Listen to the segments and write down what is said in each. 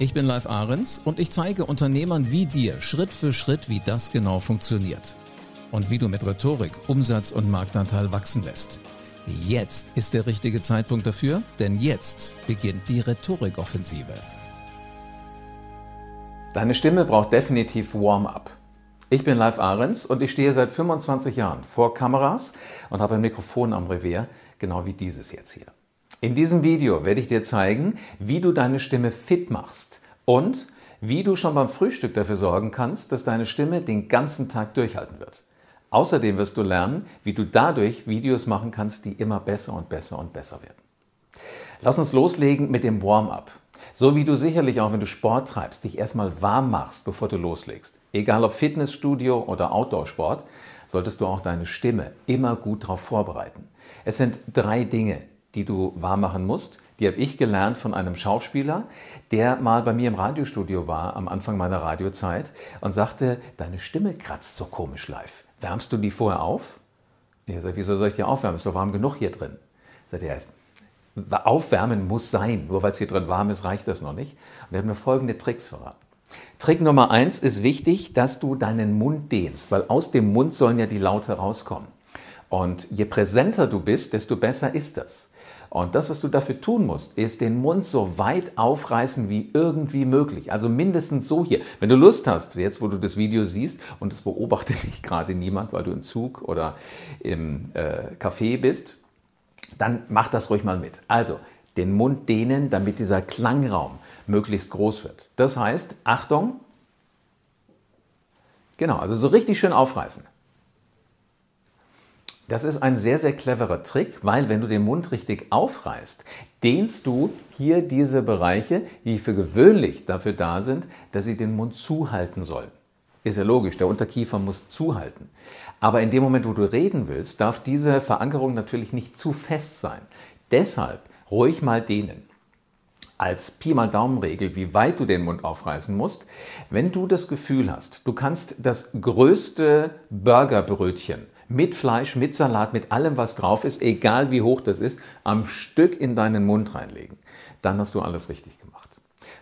Ich bin Live Ahrens und ich zeige Unternehmern wie dir Schritt für Schritt, wie das genau funktioniert. Und wie du mit Rhetorik Umsatz und Marktanteil wachsen lässt. Jetzt ist der richtige Zeitpunkt dafür, denn jetzt beginnt die Rhetorikoffensive. Deine Stimme braucht definitiv Warm-up. Ich bin Live Ahrens und ich stehe seit 25 Jahren vor Kameras und habe ein Mikrofon am Revier, genau wie dieses jetzt hier. In diesem Video werde ich dir zeigen, wie du deine Stimme fit machst und wie du schon beim Frühstück dafür sorgen kannst, dass deine Stimme den ganzen Tag durchhalten wird. Außerdem wirst du lernen, wie du dadurch Videos machen kannst, die immer besser und besser und besser werden. Lass uns loslegen mit dem Warm-up. So wie du sicherlich auch, wenn du Sport treibst, dich erstmal warm machst, bevor du loslegst. Egal ob Fitnessstudio oder Outdoor-Sport, solltest du auch deine Stimme immer gut darauf vorbereiten. Es sind drei Dinge, die du warm machen musst. Die habe ich gelernt von einem Schauspieler, der mal bei mir im Radiostudio war am Anfang meiner Radiozeit und sagte, deine Stimme kratzt so komisch live. Wärmst du die vorher auf? Ich sagte, wieso soll ich die aufwärmen? Ist doch warm genug hier drin. Sagt er, aufwärmen muss sein. Nur weil es hier drin warm ist, reicht das noch nicht. Und er hat mir folgende Tricks verraten. Trick Nummer eins ist wichtig, dass du deinen Mund dehnst, weil aus dem Mund sollen ja die Laute rauskommen. Und je präsenter du bist, desto besser ist das. Und das, was du dafür tun musst, ist den Mund so weit aufreißen wie irgendwie möglich. Also mindestens so hier. Wenn du Lust hast, jetzt wo du das Video siehst und es beobachtet dich gerade niemand, weil du im Zug oder im äh, Café bist, dann mach das ruhig mal mit. Also den Mund dehnen, damit dieser Klangraum möglichst groß wird. Das heißt, Achtung, genau, also so richtig schön aufreißen. Das ist ein sehr, sehr cleverer Trick, weil wenn du den Mund richtig aufreißt, dehnst du hier diese Bereiche, die für gewöhnlich dafür da sind, dass sie den Mund zuhalten sollen. Ist ja logisch, der Unterkiefer muss zuhalten. Aber in dem Moment, wo du reden willst, darf diese Verankerung natürlich nicht zu fest sein. Deshalb ruhig mal dehnen. Als Pi mal Daumenregel, wie weit du den Mund aufreißen musst, wenn du das Gefühl hast, du kannst das größte Burgerbrötchen mit Fleisch, mit Salat, mit allem, was drauf ist, egal wie hoch das ist, am Stück in deinen Mund reinlegen. Dann hast du alles richtig gemacht.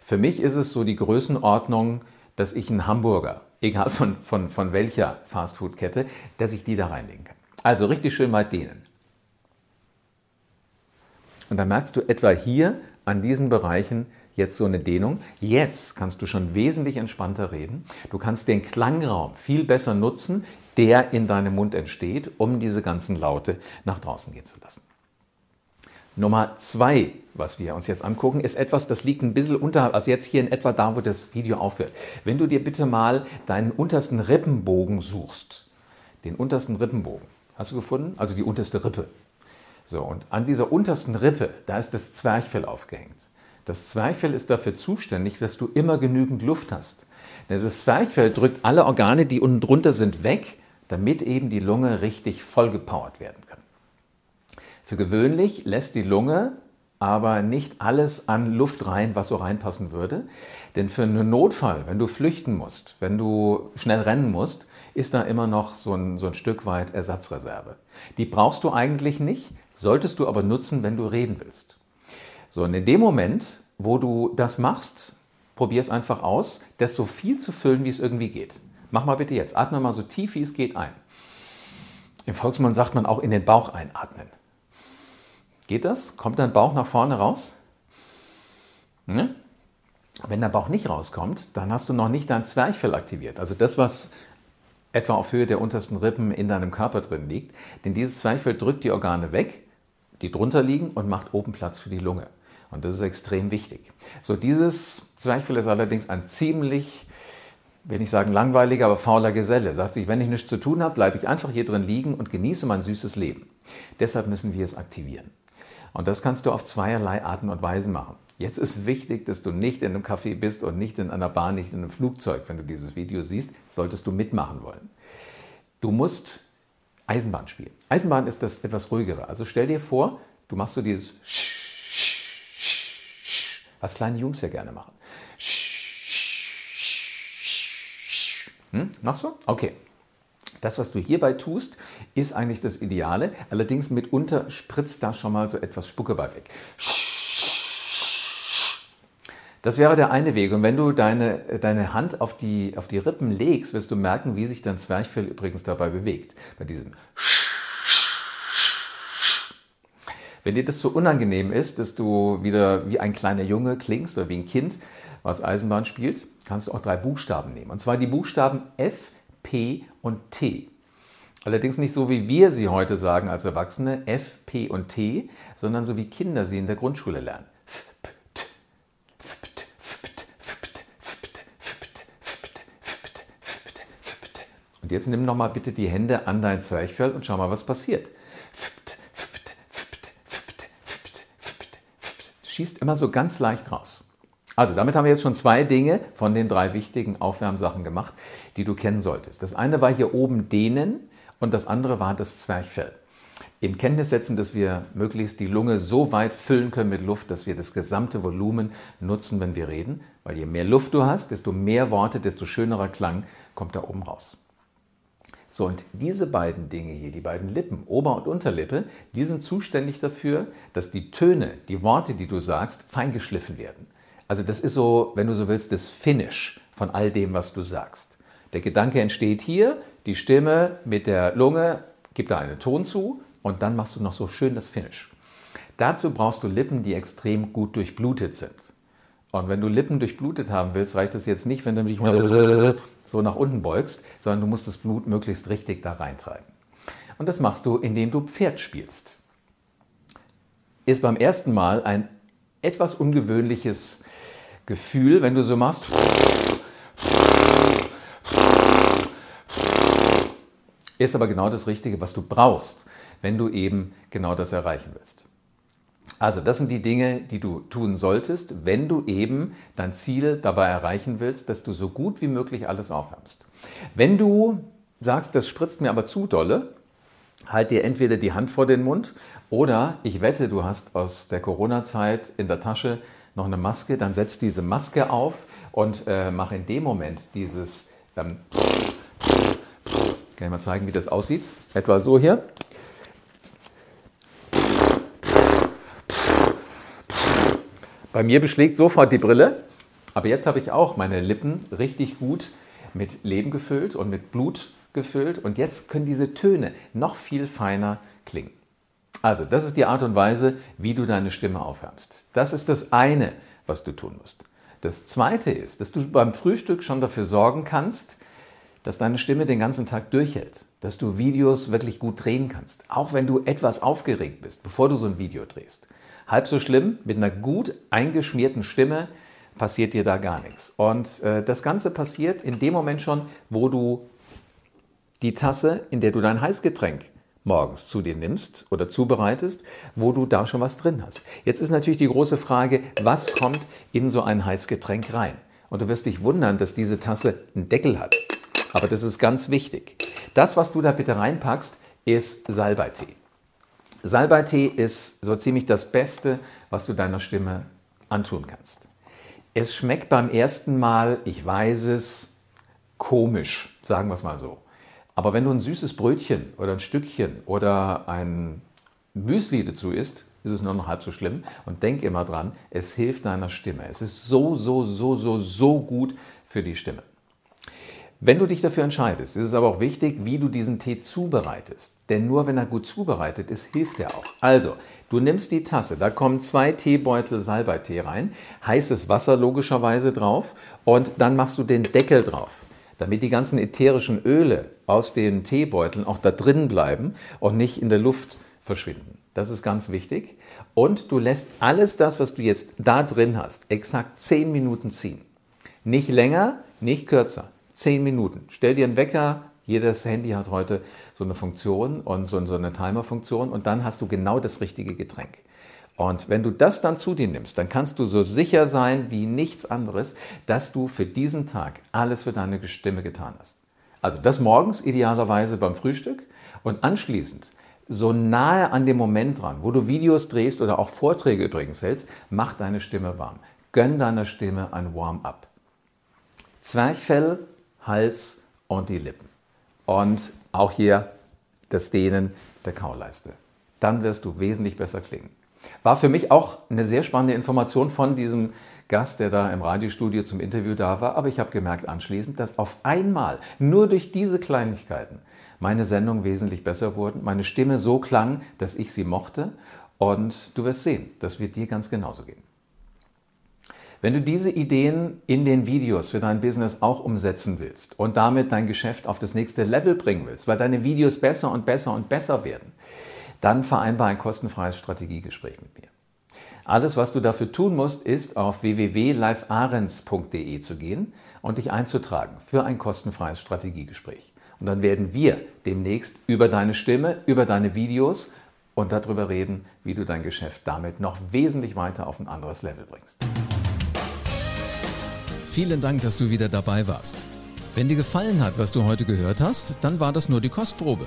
Für mich ist es so die Größenordnung, dass ich einen Hamburger, egal von, von, von welcher Fastfood-Kette, dass ich die da reinlegen kann. Also richtig schön mal dehnen. Und dann merkst du etwa hier an diesen Bereichen jetzt so eine Dehnung. Jetzt kannst du schon wesentlich entspannter reden. Du kannst den Klangraum viel besser nutzen, der in deinem Mund entsteht, um diese ganzen Laute nach draußen gehen zu lassen. Nummer zwei, was wir uns jetzt angucken, ist etwas, das liegt ein bisschen unterhalb, also jetzt hier in etwa da, wo das Video aufhört. Wenn du dir bitte mal deinen untersten Rippenbogen suchst, den untersten Rippenbogen, hast du gefunden? Also die unterste Rippe. So, und an dieser untersten Rippe, da ist das Zwerchfell aufgehängt. Das Zwerchfell ist dafür zuständig, dass du immer genügend Luft hast. Denn das Zwerchfell drückt alle Organe, die unten drunter sind, weg damit eben die Lunge richtig vollgepowert werden kann. Für gewöhnlich lässt die Lunge aber nicht alles an Luft rein, was so reinpassen würde. Denn für einen Notfall, wenn du flüchten musst, wenn du schnell rennen musst, ist da immer noch so ein, so ein Stück weit Ersatzreserve. Die brauchst du eigentlich nicht, solltest du aber nutzen, wenn du reden willst. So, und in dem Moment, wo du das machst, probier es einfach aus, das so viel zu füllen, wie es irgendwie geht. Mach mal bitte jetzt. Atme mal so tief, wie es geht ein. Im Volksmund sagt man auch in den Bauch einatmen. Geht das? Kommt dein Bauch nach vorne raus? Ne? Wenn der Bauch nicht rauskommt, dann hast du noch nicht dein Zwerchfell aktiviert. Also das, was etwa auf Höhe der untersten Rippen in deinem Körper drin liegt. Denn dieses Zwerchfell drückt die Organe weg, die drunter liegen und macht oben Platz für die Lunge. Und das ist extrem wichtig. So, dieses Zwerchfell ist allerdings ein ziemlich will nicht sagen langweiliger, aber fauler Geselle. Sagt sich, wenn ich nichts zu tun habe, bleibe ich einfach hier drin liegen und genieße mein süßes Leben. Deshalb müssen wir es aktivieren. Und das kannst du auf zweierlei Arten und Weisen machen. Jetzt ist wichtig, dass du nicht in einem Café bist und nicht in einer Bahn, nicht in einem Flugzeug. Wenn du dieses Video siehst, solltest du mitmachen wollen. Du musst Eisenbahn spielen. Eisenbahn ist das etwas ruhigere. Also stell dir vor, du machst so dieses was kleine Jungs ja gerne machen. Hm? Machst du? Okay. Das, was du hierbei tust, ist eigentlich das Ideale. Allerdings mitunter spritzt da schon mal so etwas Spucke bei weg. Das wäre der eine Weg. Und wenn du deine, deine Hand auf die, auf die Rippen legst, wirst du merken, wie sich dein Zwerchfell übrigens dabei bewegt. Bei diesem Wenn dir das so unangenehm ist, dass du wieder wie ein kleiner Junge klingst oder wie ein Kind, was Eisenbahn spielt, kannst du auch drei Buchstaben nehmen. Und zwar die Buchstaben F, P und T. Allerdings nicht so, wie wir sie heute sagen als Erwachsene, F, P und T, sondern so wie Kinder sie in der Grundschule lernen. Und jetzt nimm nochmal bitte die Hände an dein Zwerchfell und schau mal, was passiert. Schießt immer so ganz leicht raus. Also damit haben wir jetzt schon zwei Dinge von den drei wichtigen Aufwärmsachen gemacht, die du kennen solltest. Das eine war hier oben dehnen und das andere war das Zwerchfell. In Kenntnis setzen, dass wir möglichst die Lunge so weit füllen können mit Luft, dass wir das gesamte Volumen nutzen, wenn wir reden. Weil je mehr Luft du hast, desto mehr Worte, desto schönerer Klang kommt da oben raus. So, und diese beiden Dinge hier, die beiden Lippen, Ober- und Unterlippe, die sind zuständig dafür, dass die Töne, die Worte, die du sagst, fein geschliffen werden. Also das ist so, wenn du so willst, das Finish von all dem, was du sagst. Der Gedanke entsteht hier, die Stimme mit der Lunge gibt da einen Ton zu und dann machst du noch so schön das Finish. Dazu brauchst du Lippen, die extrem gut durchblutet sind. Und wenn du Lippen durchblutet haben willst, reicht es jetzt nicht, wenn du dich so nach unten beugst, sondern du musst das Blut möglichst richtig da reintreiben. Und das machst du, indem du Pferd spielst. Ist beim ersten Mal ein etwas ungewöhnliches Gefühl, wenn du so machst. Ist aber genau das Richtige, was du brauchst, wenn du eben genau das erreichen willst. Also das sind die Dinge, die du tun solltest, wenn du eben dein Ziel dabei erreichen willst, dass du so gut wie möglich alles aufwärmst. Wenn du sagst, das spritzt mir aber zu dolle, halt dir entweder die Hand vor den Mund oder ich wette, du hast aus der Corona-Zeit in der Tasche noch eine Maske, dann setz diese Maske auf und äh, mach in dem Moment dieses. Ähm, kann ich mal zeigen, wie das aussieht? Etwa so hier. Bei mir beschlägt sofort die Brille, aber jetzt habe ich auch meine Lippen richtig gut mit Leben gefüllt und mit Blut gefüllt und jetzt können diese Töne noch viel feiner klingen. Also, das ist die Art und Weise, wie du deine Stimme aufwärmst. Das ist das eine, was du tun musst. Das zweite ist, dass du beim Frühstück schon dafür sorgen kannst, dass deine Stimme den ganzen Tag durchhält, dass du Videos wirklich gut drehen kannst, auch wenn du etwas aufgeregt bist, bevor du so ein Video drehst. Halb so schlimm, mit einer gut eingeschmierten Stimme passiert dir da gar nichts. Und äh, das Ganze passiert in dem Moment schon, wo du die Tasse, in der du dein Heißgetränk morgens zu dir nimmst oder zubereitest, wo du da schon was drin hast. Jetzt ist natürlich die große Frage, was kommt in so ein Heißgetränk rein? Und du wirst dich wundern, dass diese Tasse einen Deckel hat. Aber das ist ganz wichtig. Das, was du da bitte reinpackst, ist Salbeitee. Salbeitee ist so ziemlich das Beste, was du deiner Stimme antun kannst. Es schmeckt beim ersten Mal, ich weiß es, komisch, sagen wir es mal so. Aber wenn du ein süßes Brötchen oder ein Stückchen oder ein Müsli dazu isst, ist es nur noch halb so schlimm. Und denk immer dran, es hilft deiner Stimme. Es ist so, so, so, so, so gut für die Stimme. Wenn du dich dafür entscheidest, ist es aber auch wichtig, wie du diesen Tee zubereitest. Denn nur wenn er gut zubereitet ist, hilft er auch. Also, du nimmst die Tasse, da kommen zwei Teebeutel Salbeitee rein, heißes Wasser logischerweise drauf und dann machst du den Deckel drauf, damit die ganzen ätherischen Öle aus den Teebeuteln auch da drin bleiben und nicht in der Luft verschwinden. Das ist ganz wichtig. Und du lässt alles das, was du jetzt da drin hast, exakt 10 Minuten ziehen. Nicht länger, nicht kürzer. 10 Minuten. Stell dir einen Wecker. Jedes Handy hat heute so eine Funktion und so, eine Timer-Funktion und dann hast du genau das richtige Getränk. Und wenn du das dann zu dir nimmst, dann kannst du so sicher sein wie nichts anderes, dass du für diesen Tag alles für deine Stimme getan hast. Also das morgens idealerweise beim Frühstück und anschließend so nahe an dem Moment dran, wo du Videos drehst oder auch Vorträge übrigens hältst, mach deine Stimme warm. Gönn deiner Stimme ein Warm-up. Zwerchfell, Hals und die Lippen. Und auch hier das Dehnen der Kauleiste. Dann wirst du wesentlich besser klingen. War für mich auch eine sehr spannende Information von diesem Gast, der da im Radiostudio zum Interview da war. Aber ich habe gemerkt anschließend, dass auf einmal nur durch diese Kleinigkeiten meine Sendung wesentlich besser wurden, meine Stimme so klang, dass ich sie mochte. Und du wirst sehen, das wird dir ganz genauso gehen. Wenn du diese Ideen in den Videos für dein Business auch umsetzen willst und damit dein Geschäft auf das nächste Level bringen willst, weil deine Videos besser und besser und besser werden, dann vereinbar ein kostenfreies Strategiegespräch mit mir. Alles, was du dafür tun musst, ist auf www.livearens.de zu gehen und dich einzutragen für ein kostenfreies Strategiegespräch. Und dann werden wir demnächst über deine Stimme, über deine Videos und darüber reden, wie du dein Geschäft damit noch wesentlich weiter auf ein anderes Level bringst. Vielen Dank, dass du wieder dabei warst. Wenn dir gefallen hat, was du heute gehört hast, dann war das nur die Kostprobe.